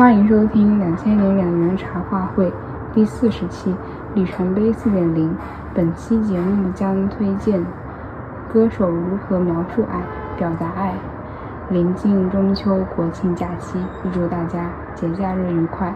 欢迎收听《两千零两元茶话会》第四十期，里程碑四点零。本期节目将推荐歌手如何描述爱、表达爱。临近中秋、国庆假期，预祝大家节假日愉快。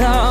down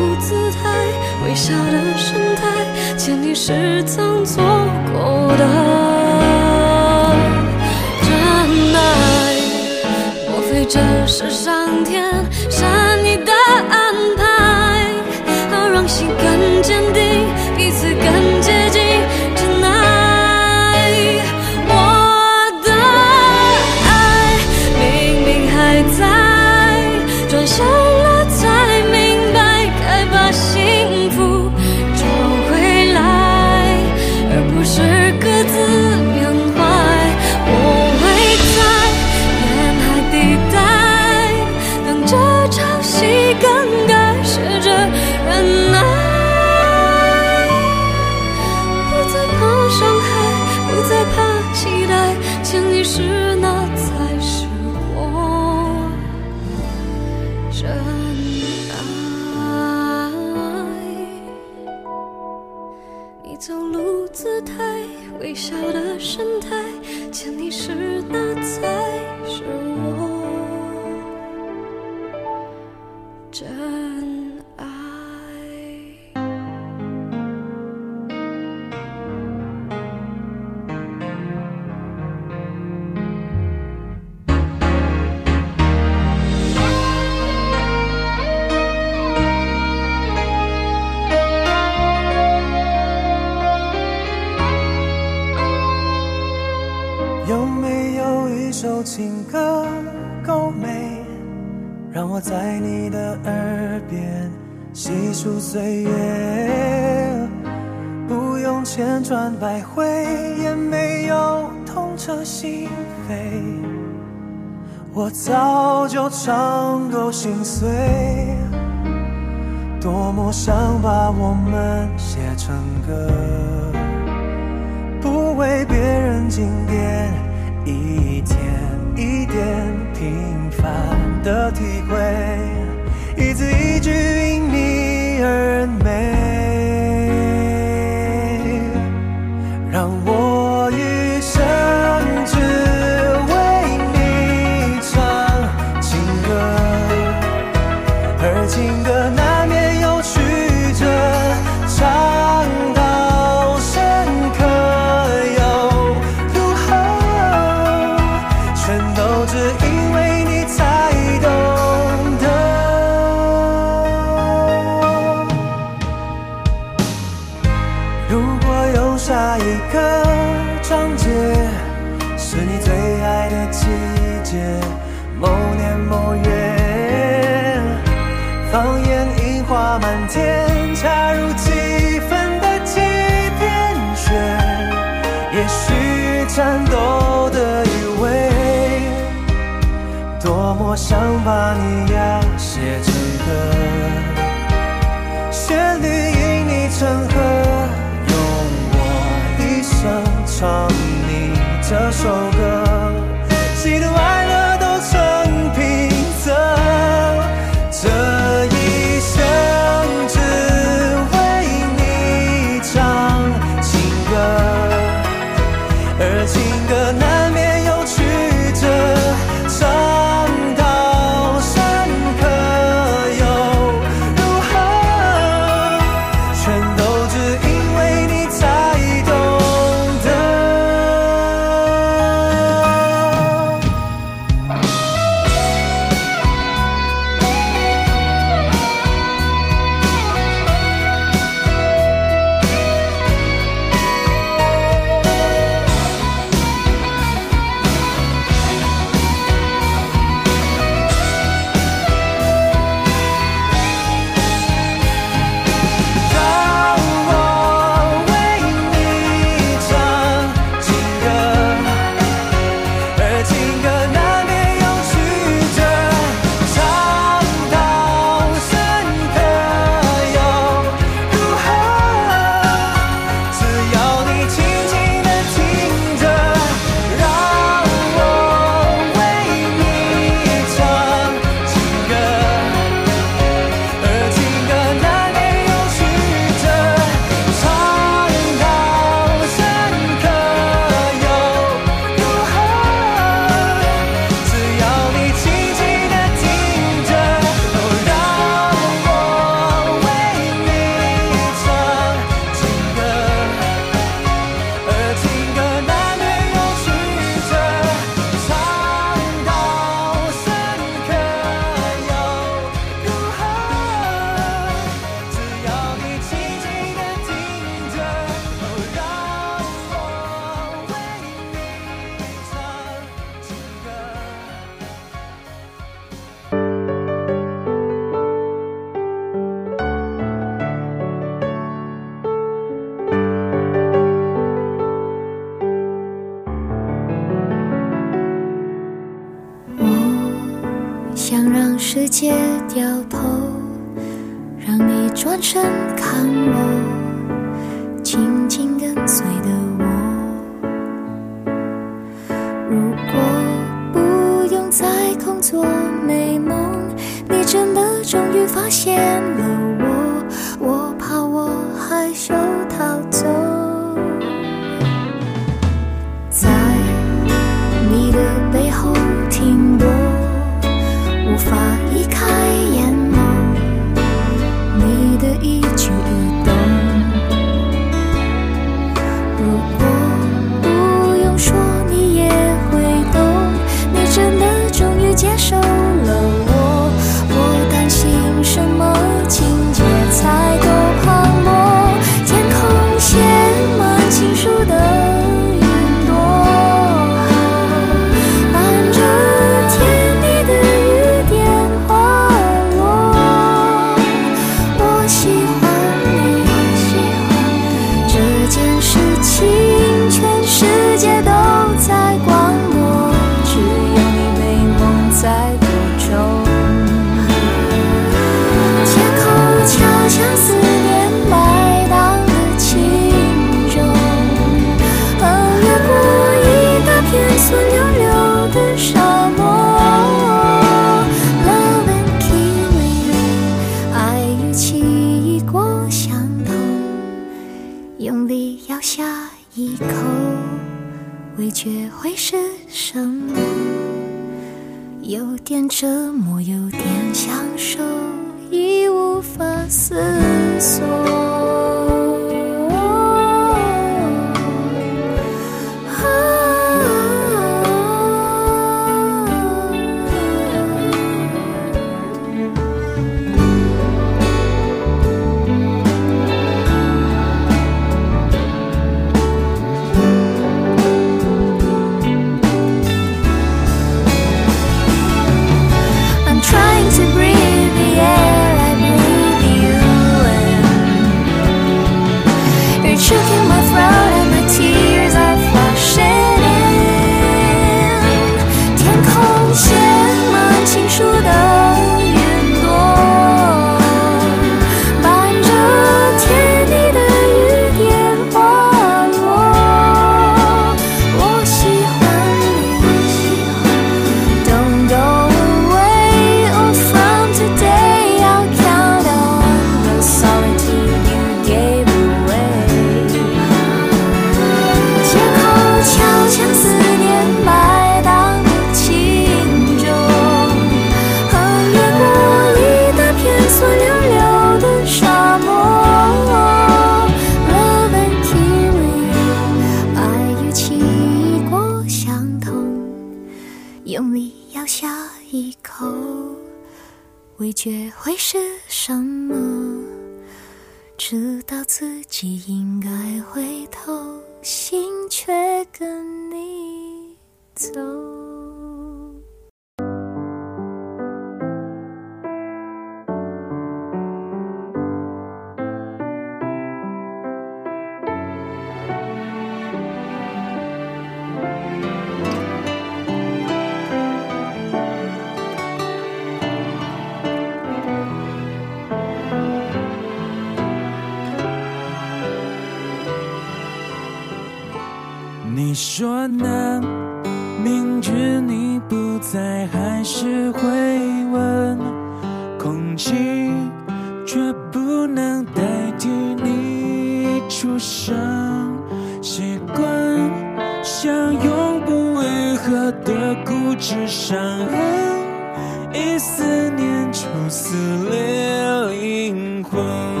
裂灵魂。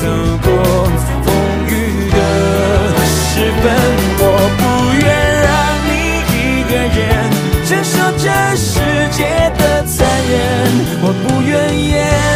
走过风雨的时分，我不愿让你一个人承受这世界的残忍，我不愿意。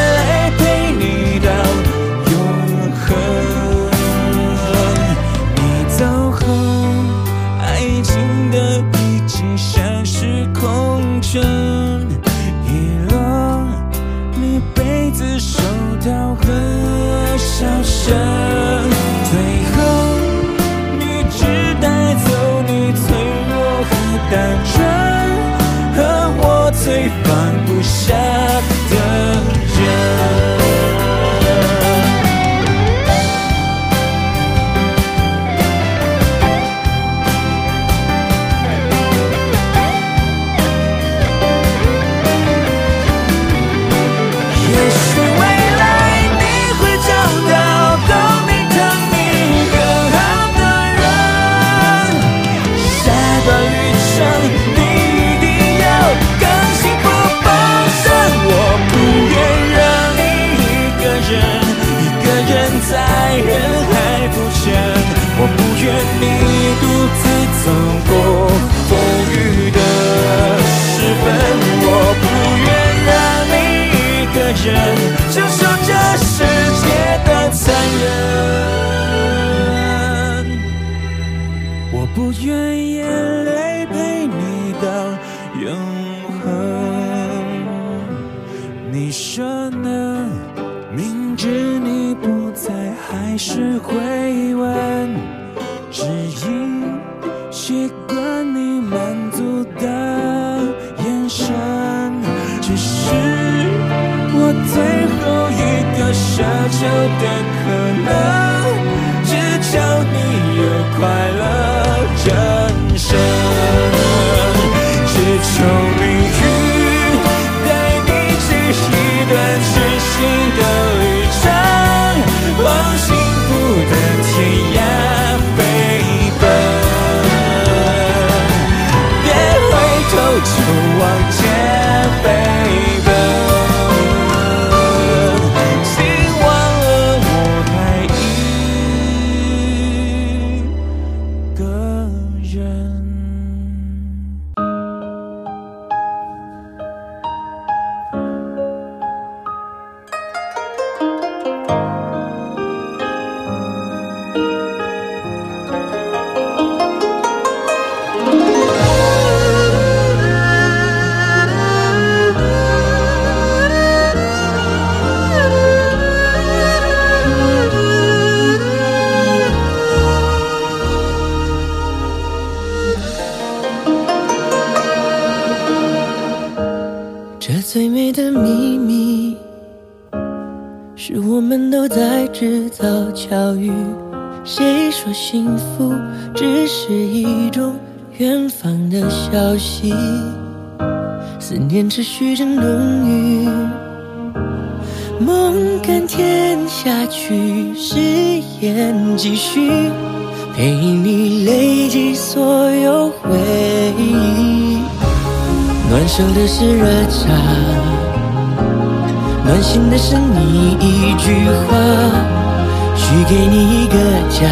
言持续着，浓郁，梦甘甜下去，誓言继续，陪你累积所有回忆。暖手的是热茶，暖心的是你一句话，许给你一个家，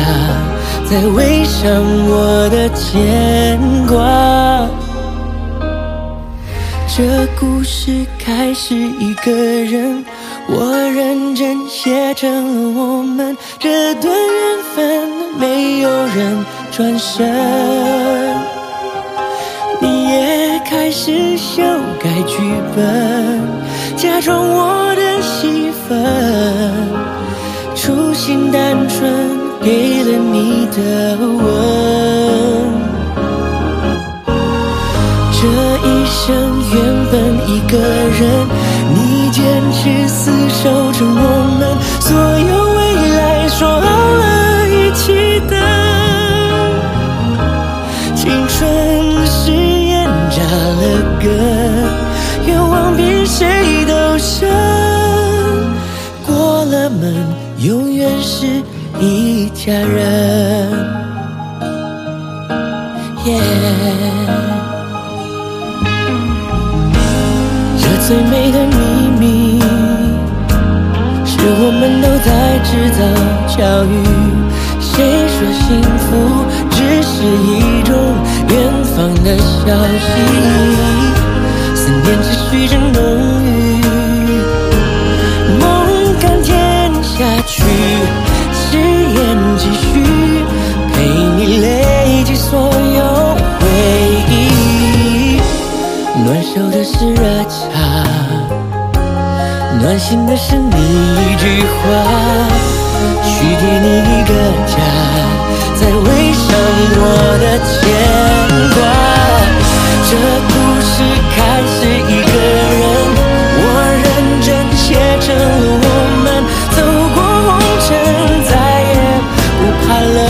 再围上我的牵挂。这故事开始一个人，我认真写成了我们这段缘分，没有人转身。你也开始修改剧本，假装我的戏份，初心单纯给了你的吻。一个人，你坚持厮守着我们所有未来，说好了一起等。青春誓言扎了根，愿望比谁都深。过了门，永远是一家人。在制造巧遇，谁说幸福只是一种远方的消息？思念持续着浓郁。暖心的是你一句话，许给你一个家，再围上我的牵挂。这故事开始一个人，我认真写成我们走过红尘，再也不怕了。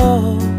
love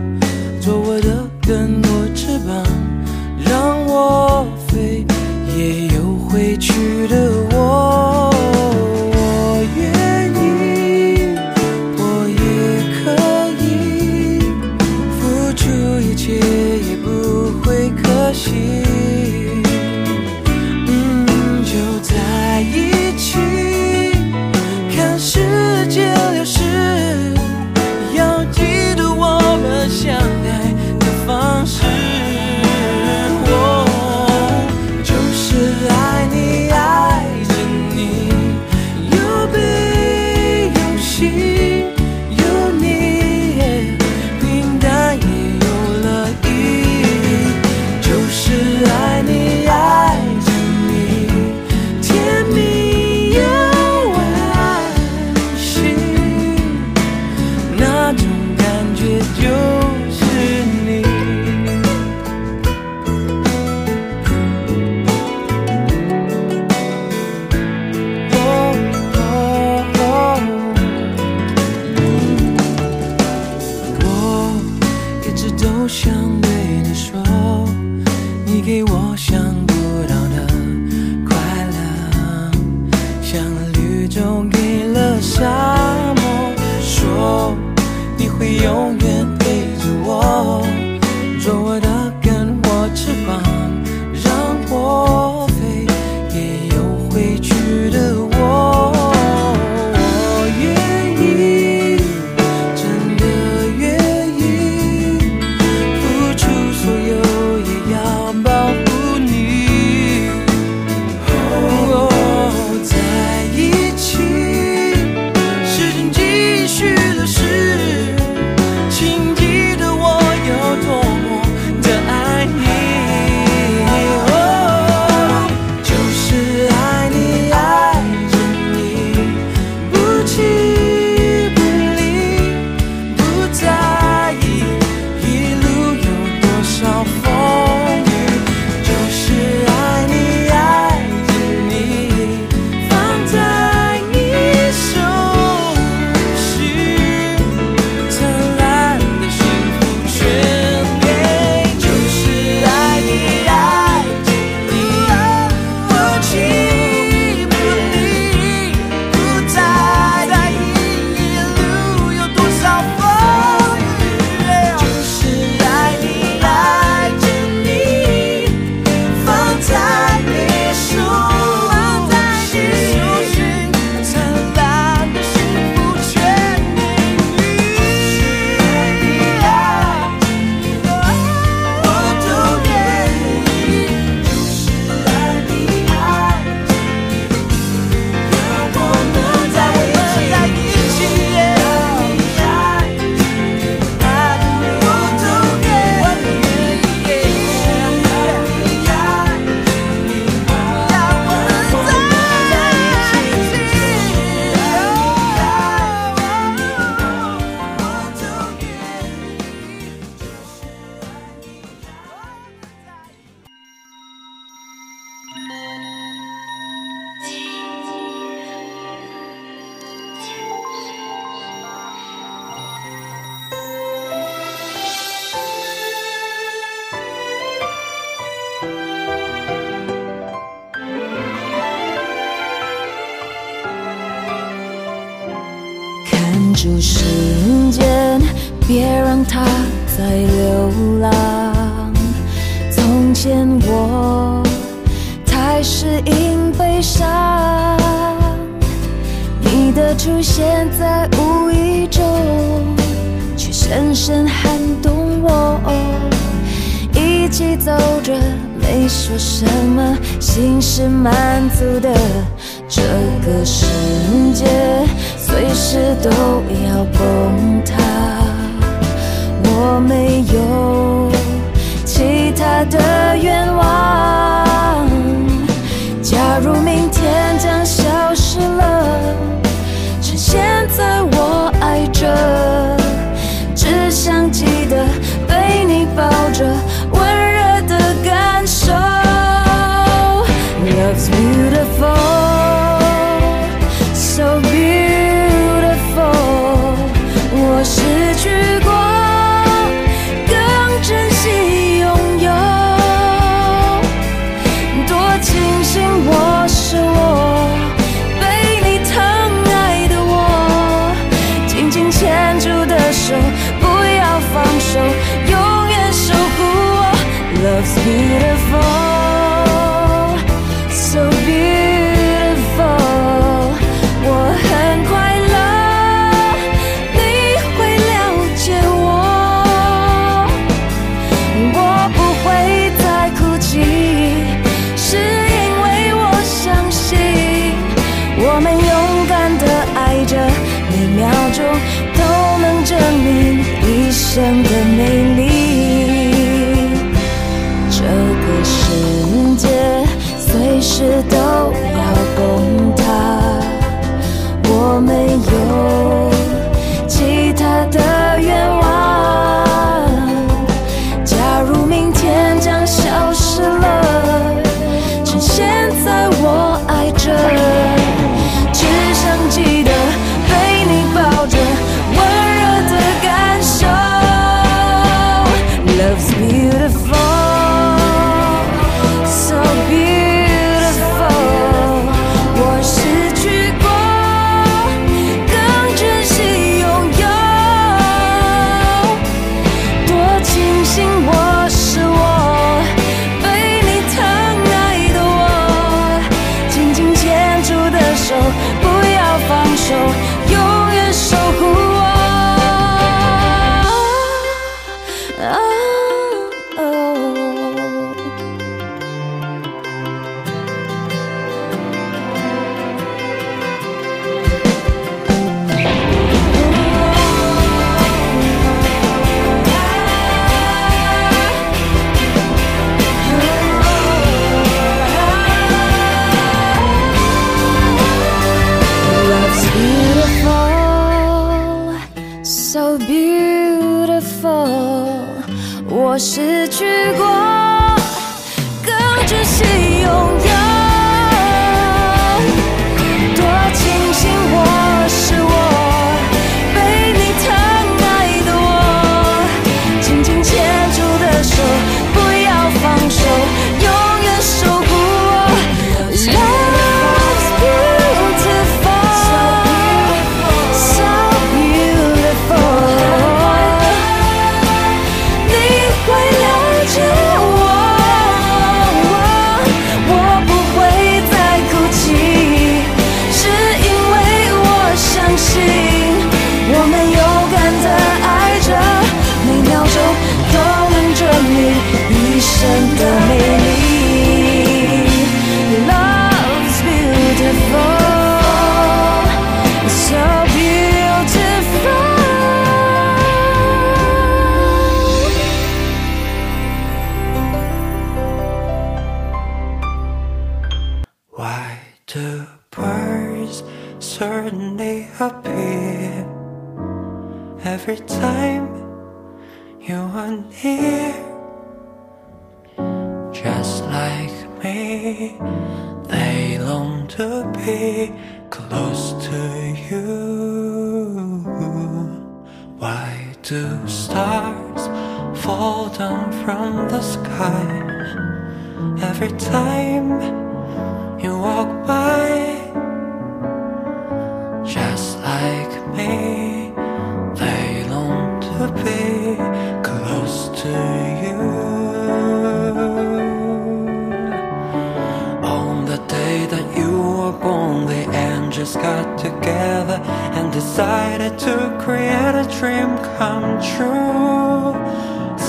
lonely and just got together and decided to create a dream come true.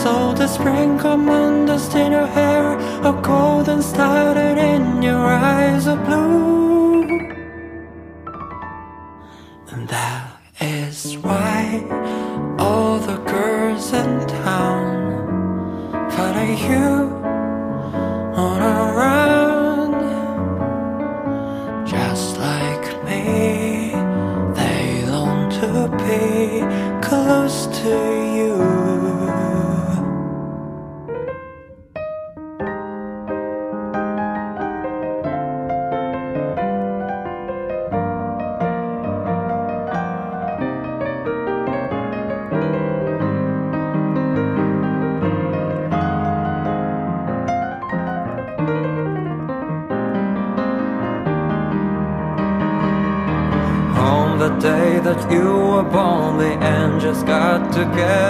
So the spring come on dust in your hair, a golden started in your eyes of blue. together.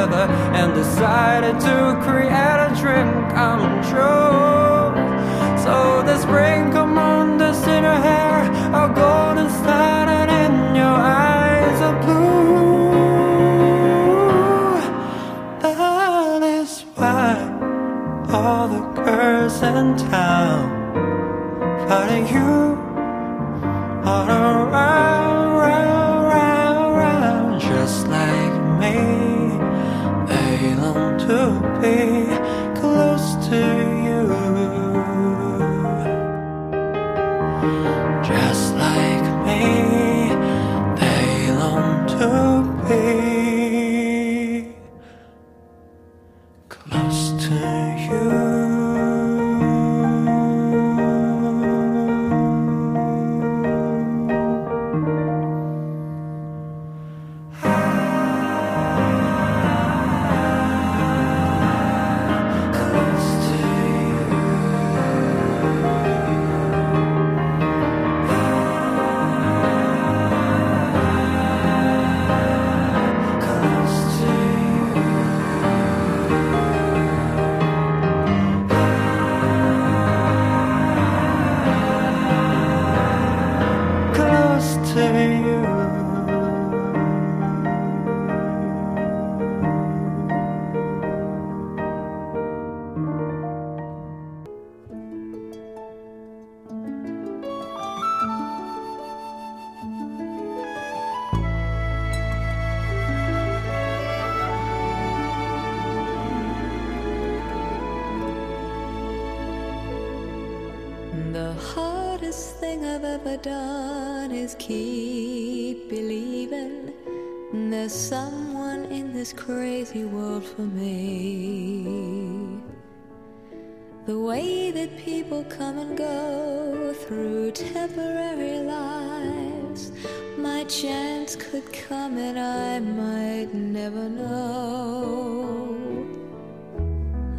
temporary lives. My chance could come and I might never know.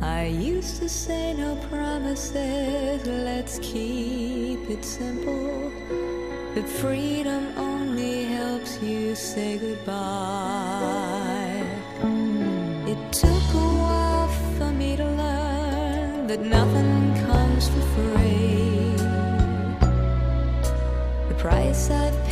I used to say no promises, let's keep it simple. But freedom only helps you say goodbye. It took a while for me to learn that nothing comes for free price I've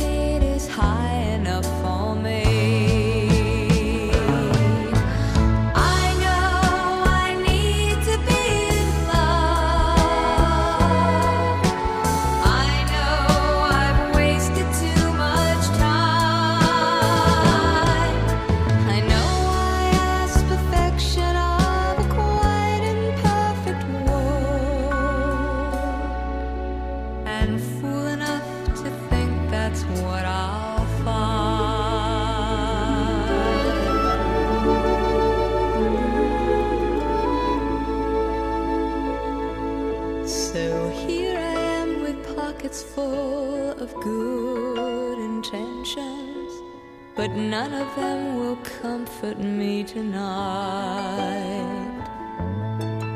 none of them will comfort me tonight.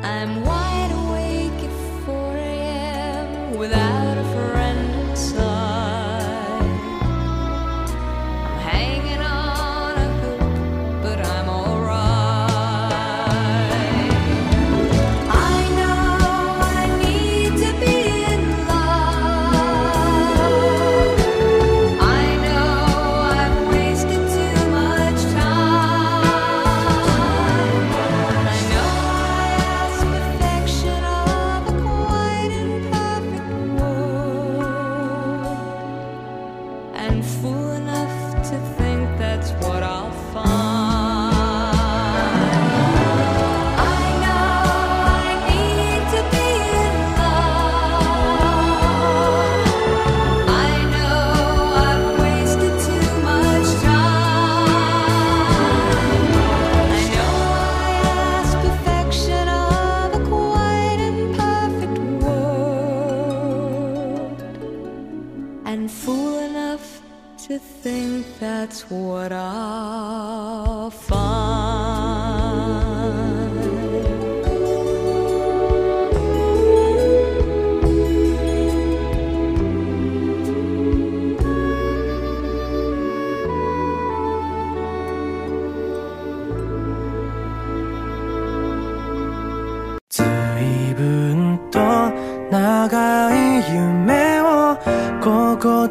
I'm that's what I'll find.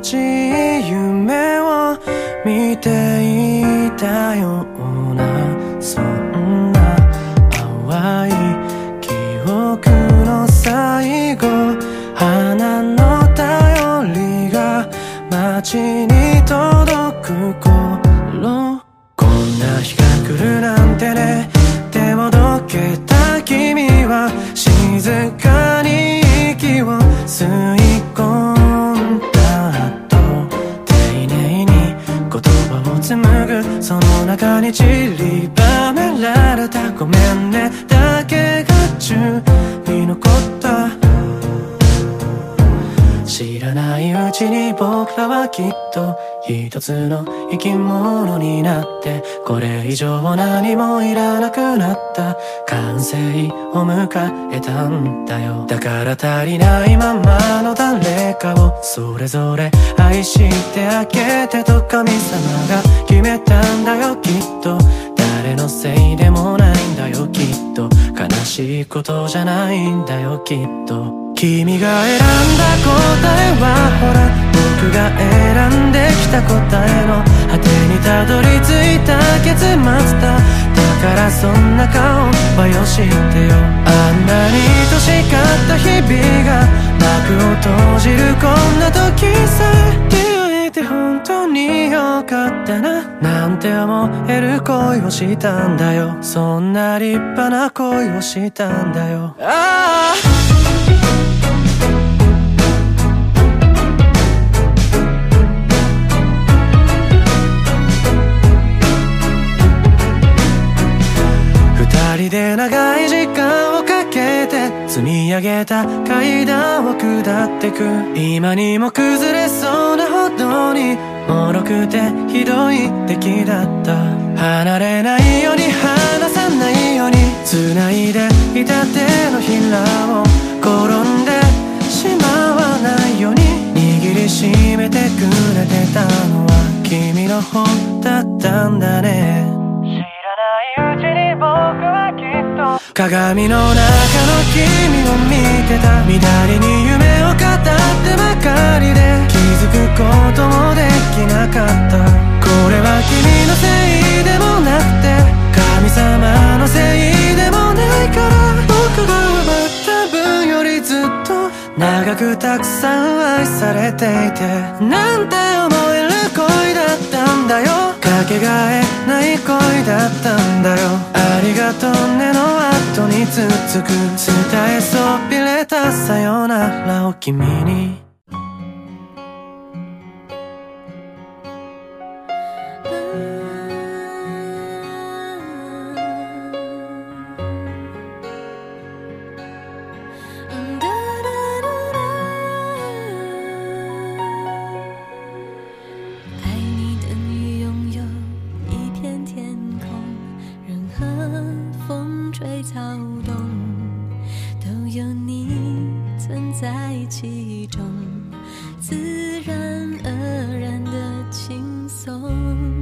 G つの生き物になってこれ以上何もいらなくなった完成を迎えたんだよだから足りないままの誰かをそれぞれ愛してあげてと神様が決めたんだよきっと誰のせいでもないんだよきっと悲しいことじゃないんだよきっと君が選んだ答えはほら僕が選んできた答えの果てにたどり着いた結末だだからそんな顔はよしてよあんなに愛しかった日々が幕を閉じるこんな時さ言えて本当によかったななんて思える恋をしたんだよそんな立派な恋をしたんだよああで長い時間をかけて積み上げた階段を下ってく今にも崩れそうなほどに脆くてひどい敵だった離れないように離さないように繋いでいた手のひらを転んでしまわないように握りしめてくれてたのは君の方だったんだね鏡の中の君を見てた乱れに夢を語ってばかりで気づくこともできなかったこれは君のせいでもなくて神様のせいでもないから僕が奪った分よりずっと長くたくさん愛されていてなんて思うだよかけがえない恋だったんだよありがとうねの後に続く伝えそびれたさよならを君に在其中，自然而然的轻松。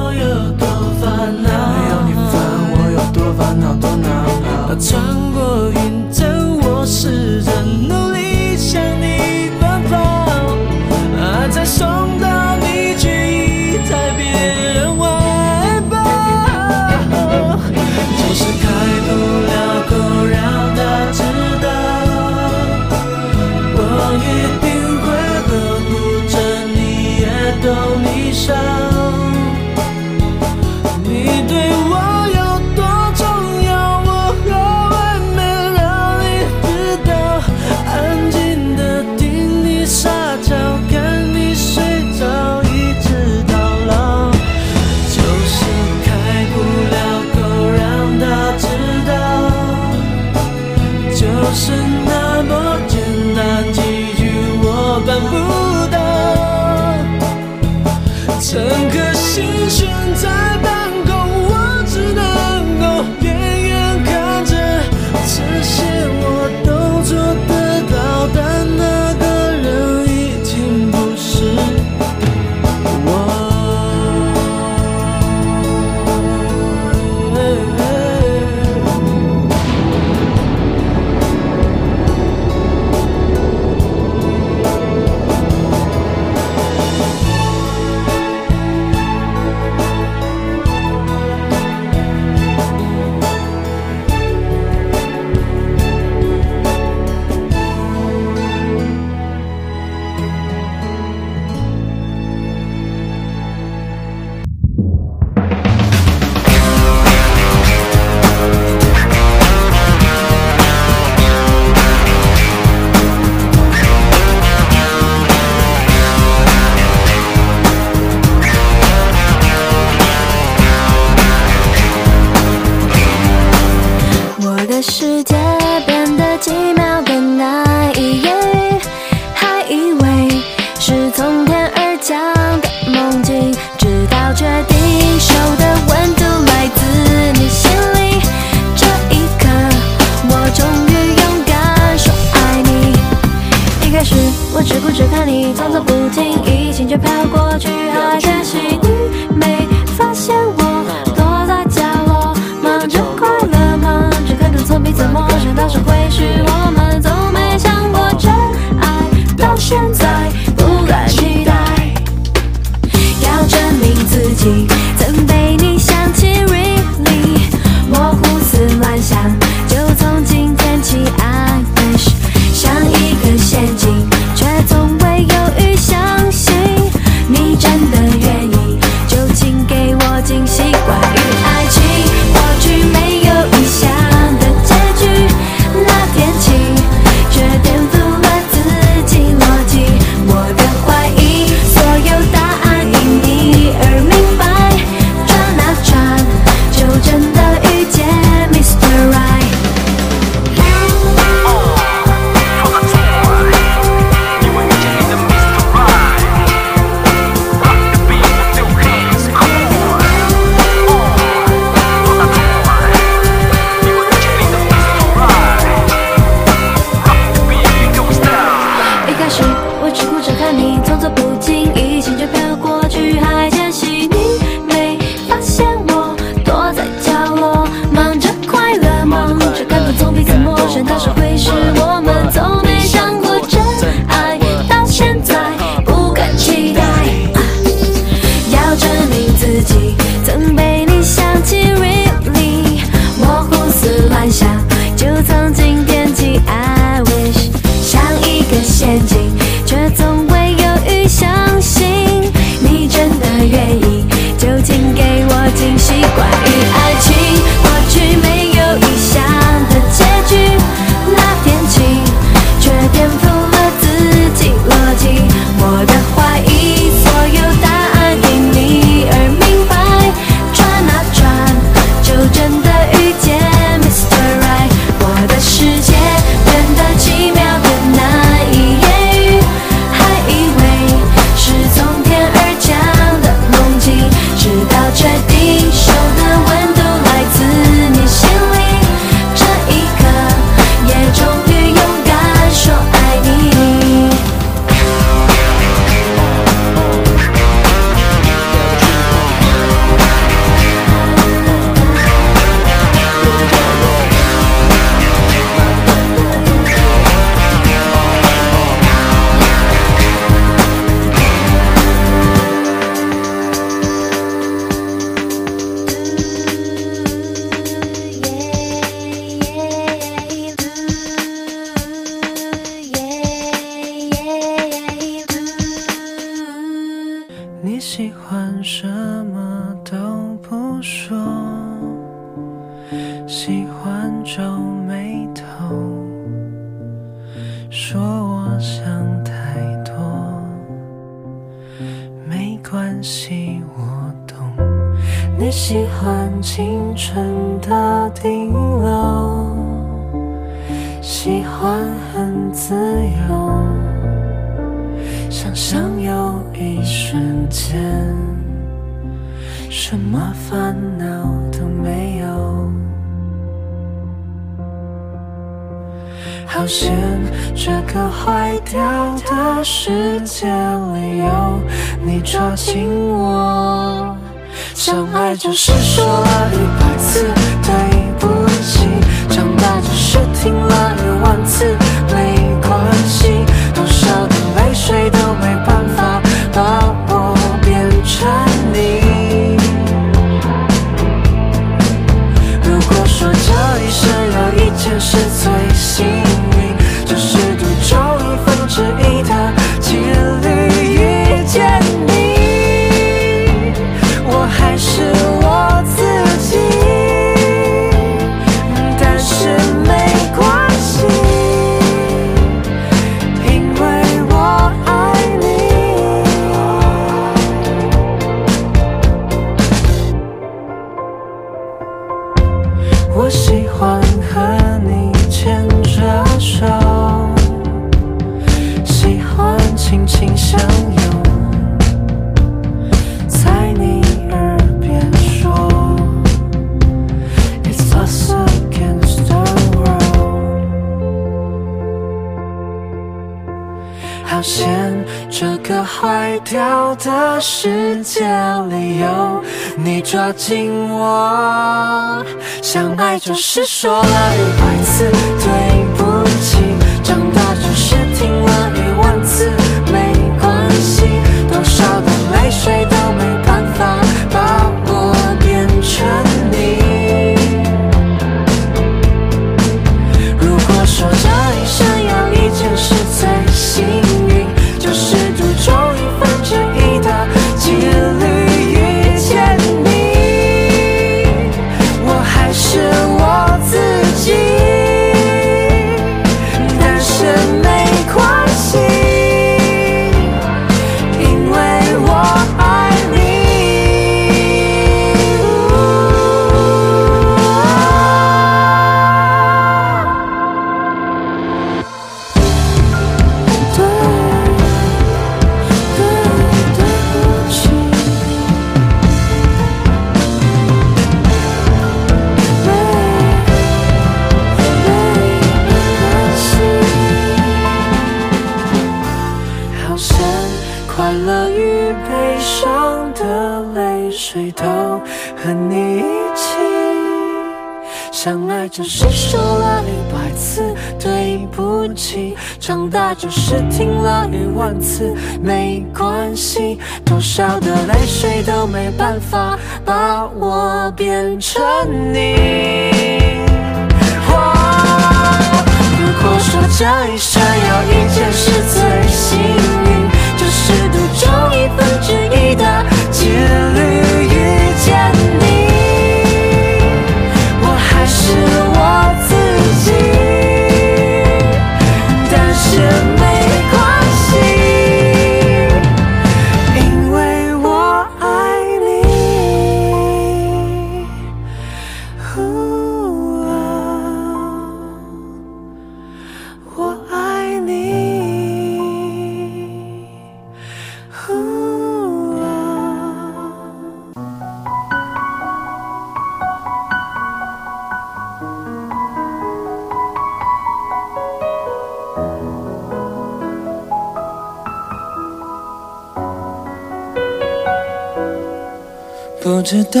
到道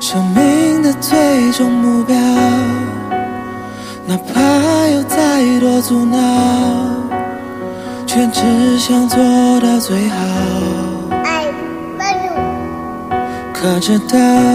生命的最终目标，哪怕有再多阻挠，却只想做到最好。可知道？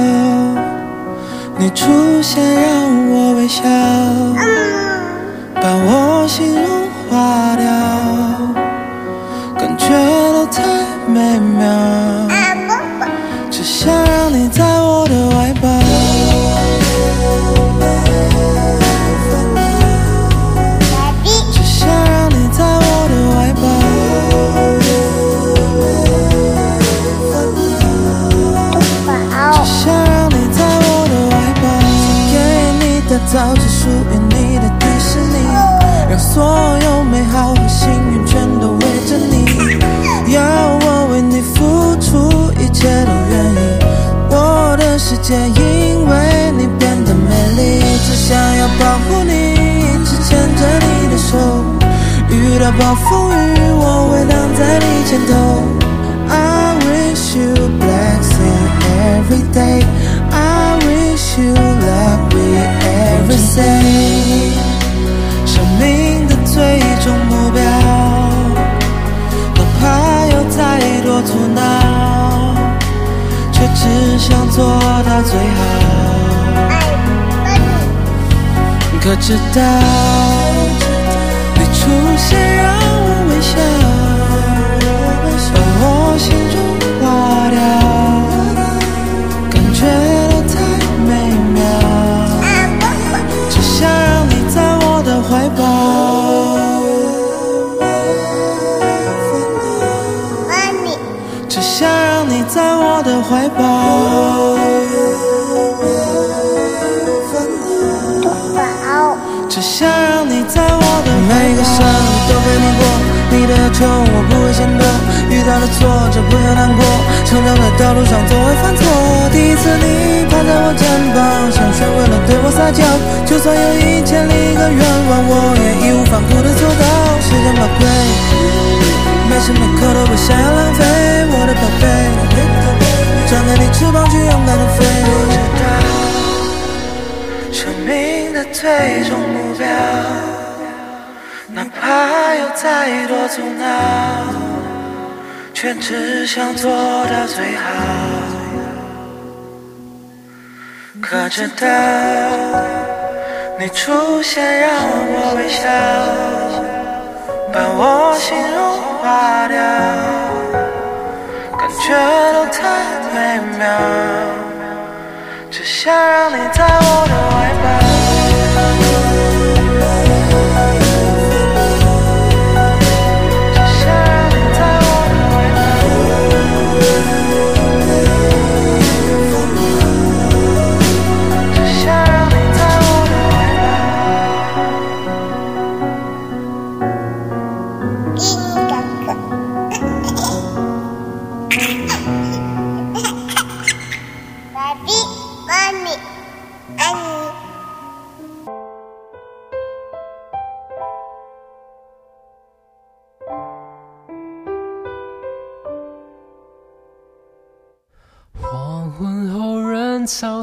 想做到最好，可直到你出现。让。就我不会嫌多，遇到了挫折不要难过，成长的道路上总会犯错。第一次你趴在我肩膀，像学会了对我撒娇。就算有一千零一个愿望，我也义无反顾的做到。时间宝贵，每时每刻都不想要浪费。我的宝贝，张开你翅膀去勇敢的飞。我知道，生命的最终目标。再多阻挠，却只想做到最好。可直到你出现，让我微笑，把我心融化掉，感觉都太美妙。只想让你在我的怀抱。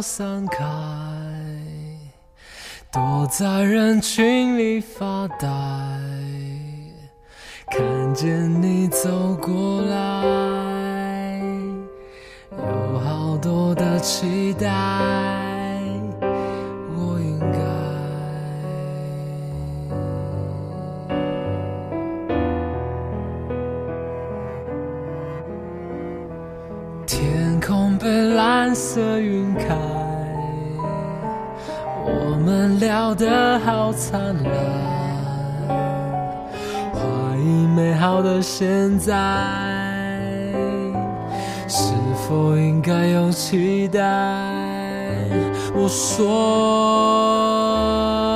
散开，躲在人群里发呆，看见你走过来，有好多的期待。天色云开，我们聊得好灿烂。怀疑美好的现在，是否应该有期待？我说。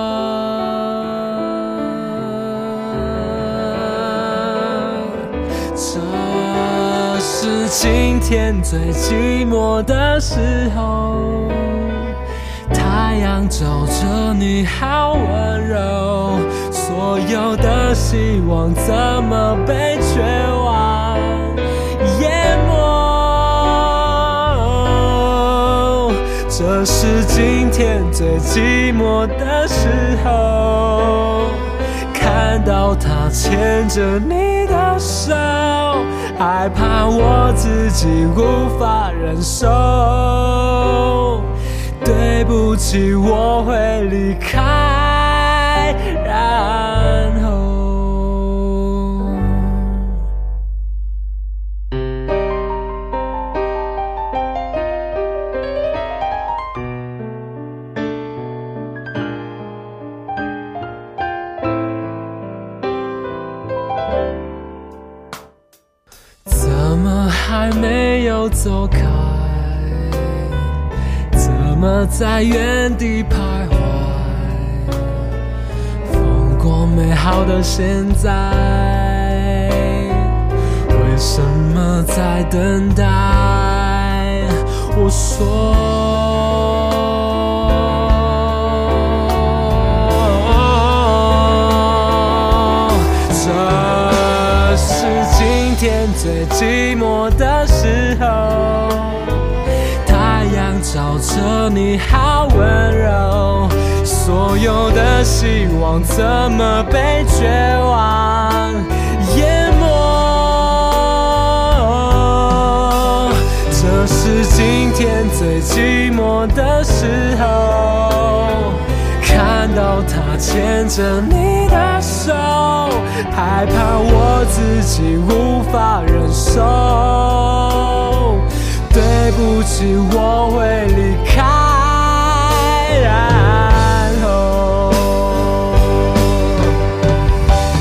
是今天最寂寞的时候，太阳照着你，好温柔。所有的希望怎么被绝望淹没？这是今天最寂寞的时候，看到他牵着你的手。害怕我自己无法忍受，对不起，我会离开。在原地徘徊，放过美好的现在，为什么在等待？我说，这是今天最寂寞的。抱着你好温柔，所有的希望怎么被绝望淹没？这是今天最寂寞的时候，看到他牵着你的手，害怕我自己无法忍受。不知我会离开，然后，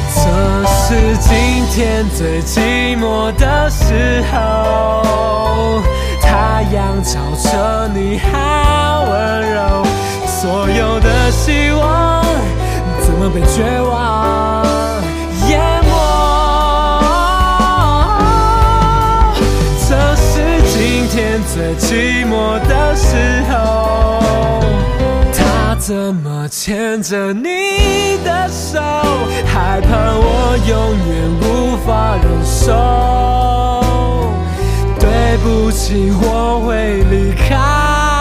这是今天最寂寞的时候。太阳照着你，好温柔，所有的希望怎么被绝望？在寂寞的时候，他怎么牵着你的手？害怕我永远无法忍受。对不起，我会离开。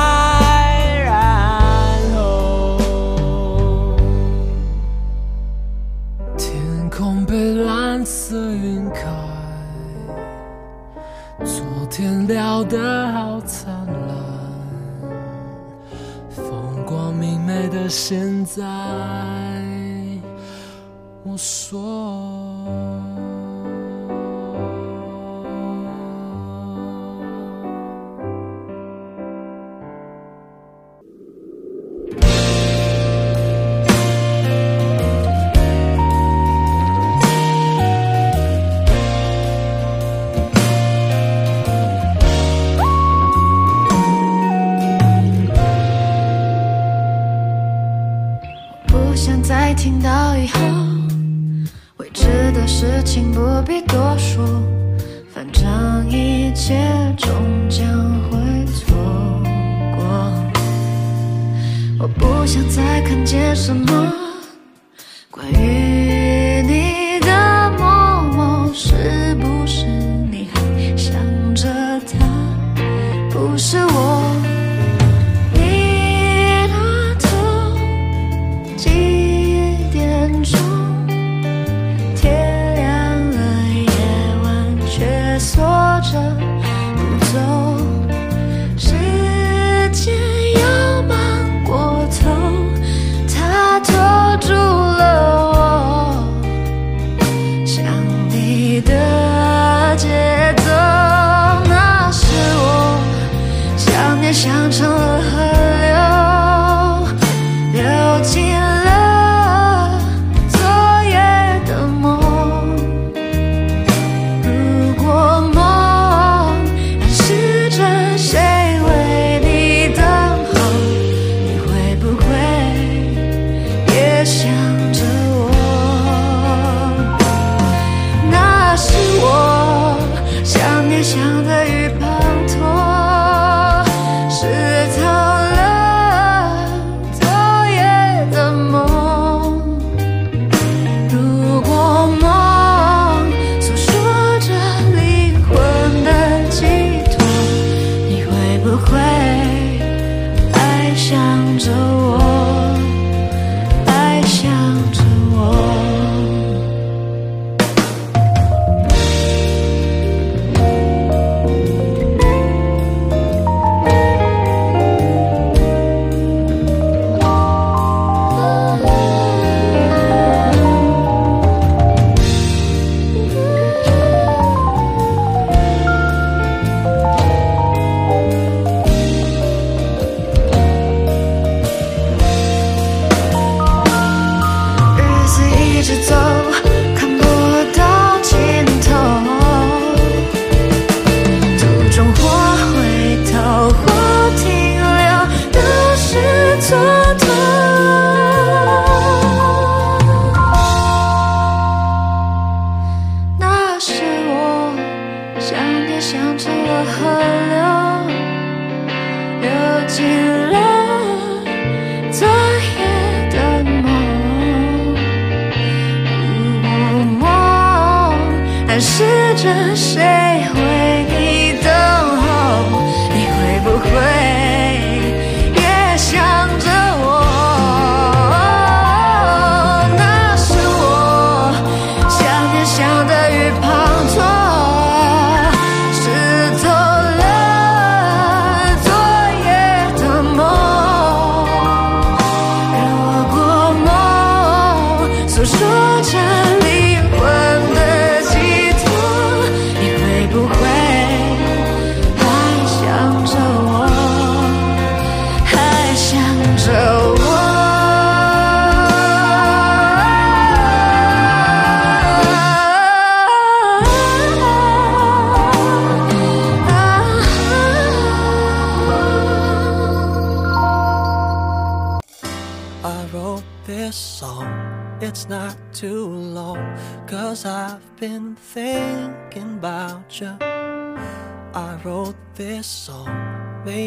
暗示着谁？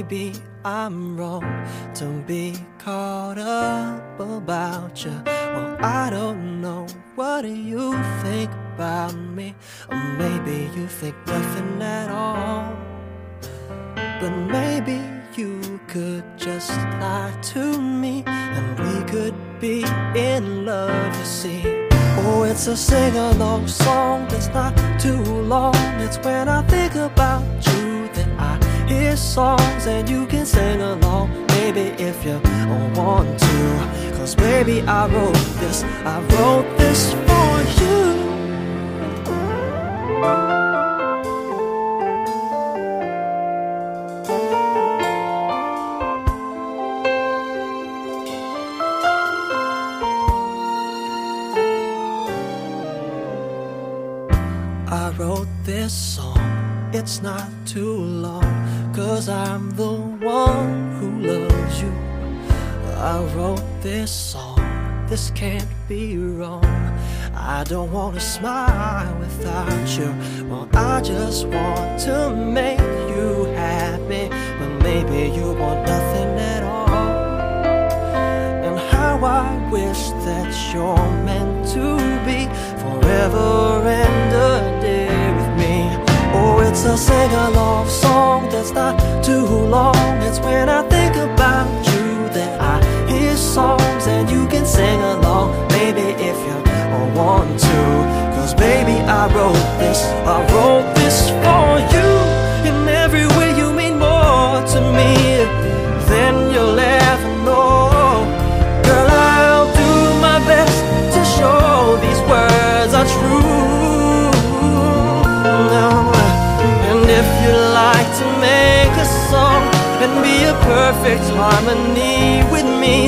maybe I'm wrong. Don't be caught up about you. Well, I don't know. What do you think about me? Or maybe you think nothing at all. But maybe you could just lie to me and we could be in love, you see. Oh, it's a sing along song that's not too long. It's when I think about you. Hear songs and you can sing along Maybe if you want to Cause baby I wrote this, I wrote this for you I wrote this song, it's not too long Cause I'm the one who loves you. I wrote this song, this can't be wrong. I don't wanna smile without you. Well, I just want to make you happy, but maybe you want nothing at all. And how I wish that you're meant to be forever and a day. It's a sing along song that's not too long. It's when I think about you that I hear songs and you can sing along, baby, if you want to. Cause baby, I wrote this, I wrote this for you. In every way, you mean more to me than your last. perfect harmony with me.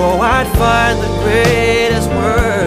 Oh, I'd find the greatest word.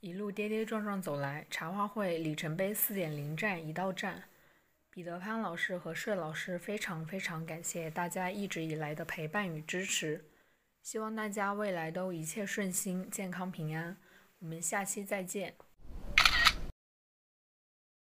一路跌跌撞撞走来，茶话会里程碑四点零站已到站。彼得潘老师和税老师非常非常感谢大家一直以来的陪伴与支持，希望大家未来都一切顺心、健康平安。我们下期再见。